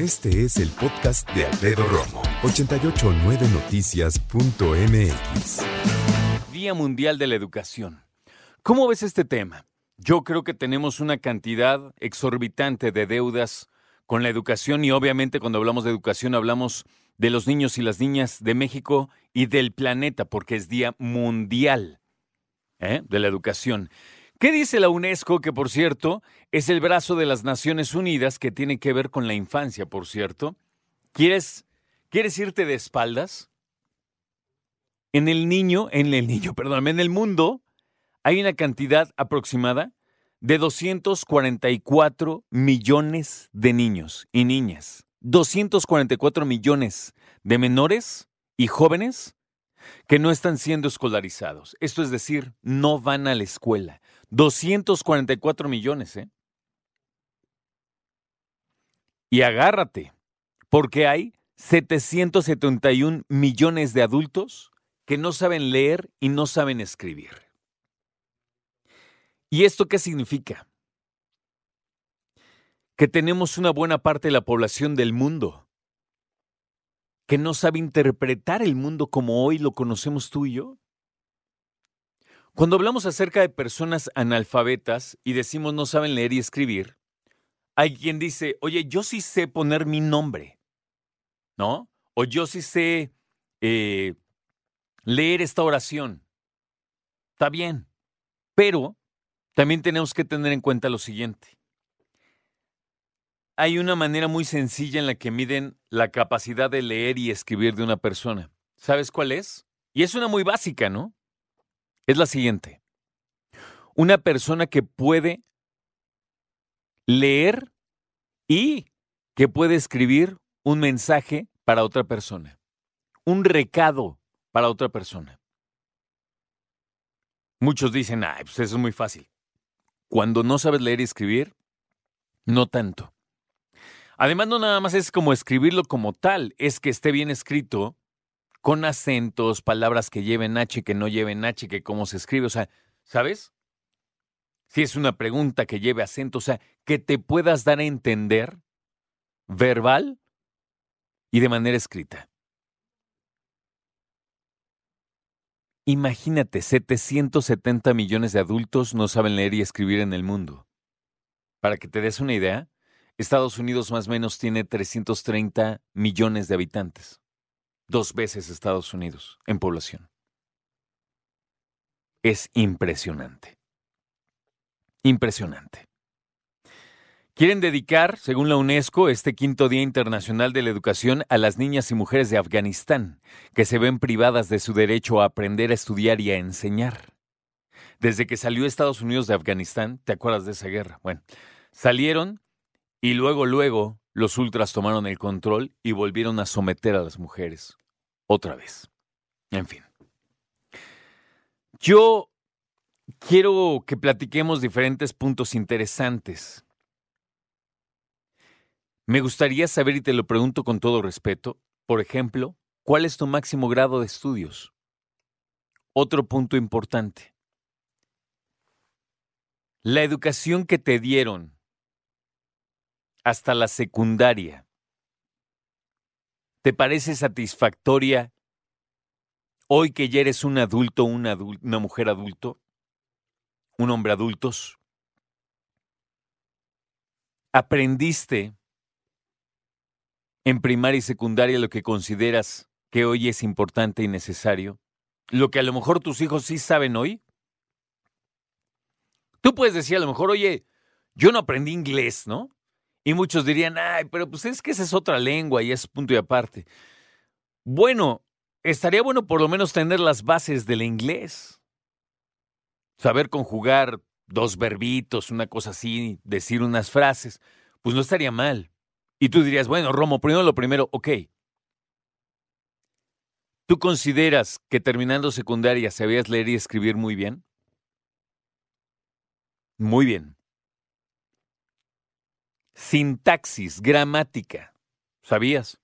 Este es el podcast de Alfredo Romo, 889noticias.mx. Día Mundial de la Educación. ¿Cómo ves este tema? Yo creo que tenemos una cantidad exorbitante de deudas con la educación y obviamente cuando hablamos de educación hablamos de los niños y las niñas de México y del planeta porque es Día Mundial ¿eh? de la Educación. ¿Qué dice la UNESCO? Que por cierto es el brazo de las Naciones Unidas que tiene que ver con la infancia, por cierto. ¿Quieres, ¿quieres irte de espaldas? En el niño, en el niño, perdón, en el mundo hay una cantidad aproximada de 244 millones de niños y niñas. 244 millones de menores y jóvenes que no están siendo escolarizados. Esto es decir, no van a la escuela. 244 millones, ¿eh? Y agárrate, porque hay 771 millones de adultos que no saben leer y no saben escribir. ¿Y esto qué significa? Que tenemos una buena parte de la población del mundo que no sabe interpretar el mundo como hoy lo conocemos tú y yo. Cuando hablamos acerca de personas analfabetas y decimos no saben leer y escribir, hay quien dice, oye, yo sí sé poner mi nombre, ¿no? O yo sí sé eh, leer esta oración. Está bien, pero también tenemos que tener en cuenta lo siguiente. Hay una manera muy sencilla en la que miden la capacidad de leer y escribir de una persona. ¿Sabes cuál es? Y es una muy básica, ¿no? Es la siguiente. Una persona que puede leer y que puede escribir un mensaje para otra persona, un recado para otra persona. Muchos dicen, ay, pues eso es muy fácil. Cuando no sabes leer y escribir, no tanto. Además, no nada más es como escribirlo como tal, es que esté bien escrito con acentos, palabras que lleven H, que no lleven H, que cómo se escribe, o sea, ¿sabes? Si es una pregunta que lleve acento, o sea, que te puedas dar a entender verbal y de manera escrita. Imagínate, 770 millones de adultos no saben leer y escribir en el mundo. Para que te des una idea, Estados Unidos más o menos tiene 330 millones de habitantes dos veces Estados Unidos en población. Es impresionante. Impresionante. Quieren dedicar, según la UNESCO, este quinto Día Internacional de la Educación a las niñas y mujeres de Afganistán, que se ven privadas de su derecho a aprender a estudiar y a enseñar. Desde que salió Estados Unidos de Afganistán, ¿te acuerdas de esa guerra? Bueno, salieron y luego, luego, los ultras tomaron el control y volvieron a someter a las mujeres otra vez. En fin. Yo quiero que platiquemos diferentes puntos interesantes. Me gustaría saber, y te lo pregunto con todo respeto, por ejemplo, ¿cuál es tu máximo grado de estudios? Otro punto importante. La educación que te dieron hasta la secundaria ¿Te parece satisfactoria hoy que ya eres un adulto, una, mujer adulto, un hombre adultos? ¿Aprendiste en primaria y secundaria lo que consideras que hoy es importante y necesario? ¿Lo que a lo mejor tus hijos sí saben hoy? Tú puedes decir a lo mejor, oye, yo no aprendí inglés, ¿no? Y muchos dirían, ay, pero pues es que esa es otra lengua y es punto y aparte. Bueno, estaría bueno por lo menos tener las bases del inglés. Saber conjugar dos verbitos, una cosa así, decir unas frases, pues no estaría mal. Y tú dirías, bueno, Romo, primero lo primero, ok. ¿Tú consideras que terminando secundaria sabías leer y escribir muy bien? Muy bien sintaxis, gramática. ¿Sabías?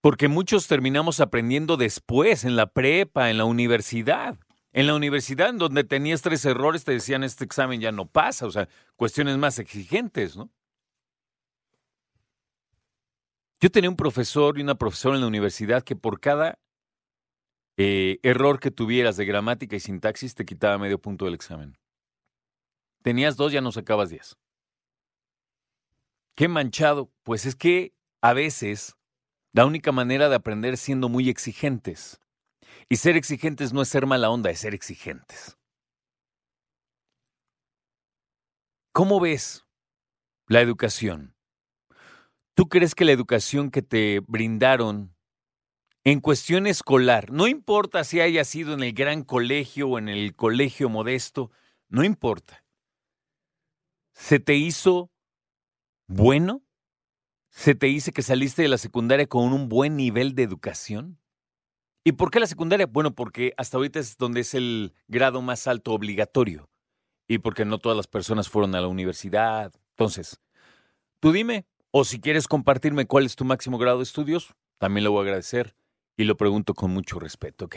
Porque muchos terminamos aprendiendo después, en la prepa, en la universidad. En la universidad, en donde tenías tres errores, te decían este examen ya no pasa, o sea, cuestiones más exigentes, ¿no? Yo tenía un profesor y una profesora en la universidad que por cada eh, error que tuvieras de gramática y sintaxis te quitaba medio punto del examen. Tenías dos, ya no sacabas diez. Qué manchado. Pues es que a veces la única manera de aprender es siendo muy exigentes. Y ser exigentes no es ser mala onda, es ser exigentes. ¿Cómo ves la educación? ¿Tú crees que la educación que te brindaron en cuestión escolar, no importa si haya sido en el gran colegio o en el colegio modesto, no importa, ¿se te hizo bueno? ¿Se te dice que saliste de la secundaria con un buen nivel de educación? ¿Y por qué la secundaria? Bueno, porque hasta ahorita es donde es el grado más alto obligatorio y porque no todas las personas fueron a la universidad. Entonces, tú dime, o si quieres compartirme cuál es tu máximo grado de estudios, también lo voy a agradecer y lo pregunto con mucho respeto, ¿ok?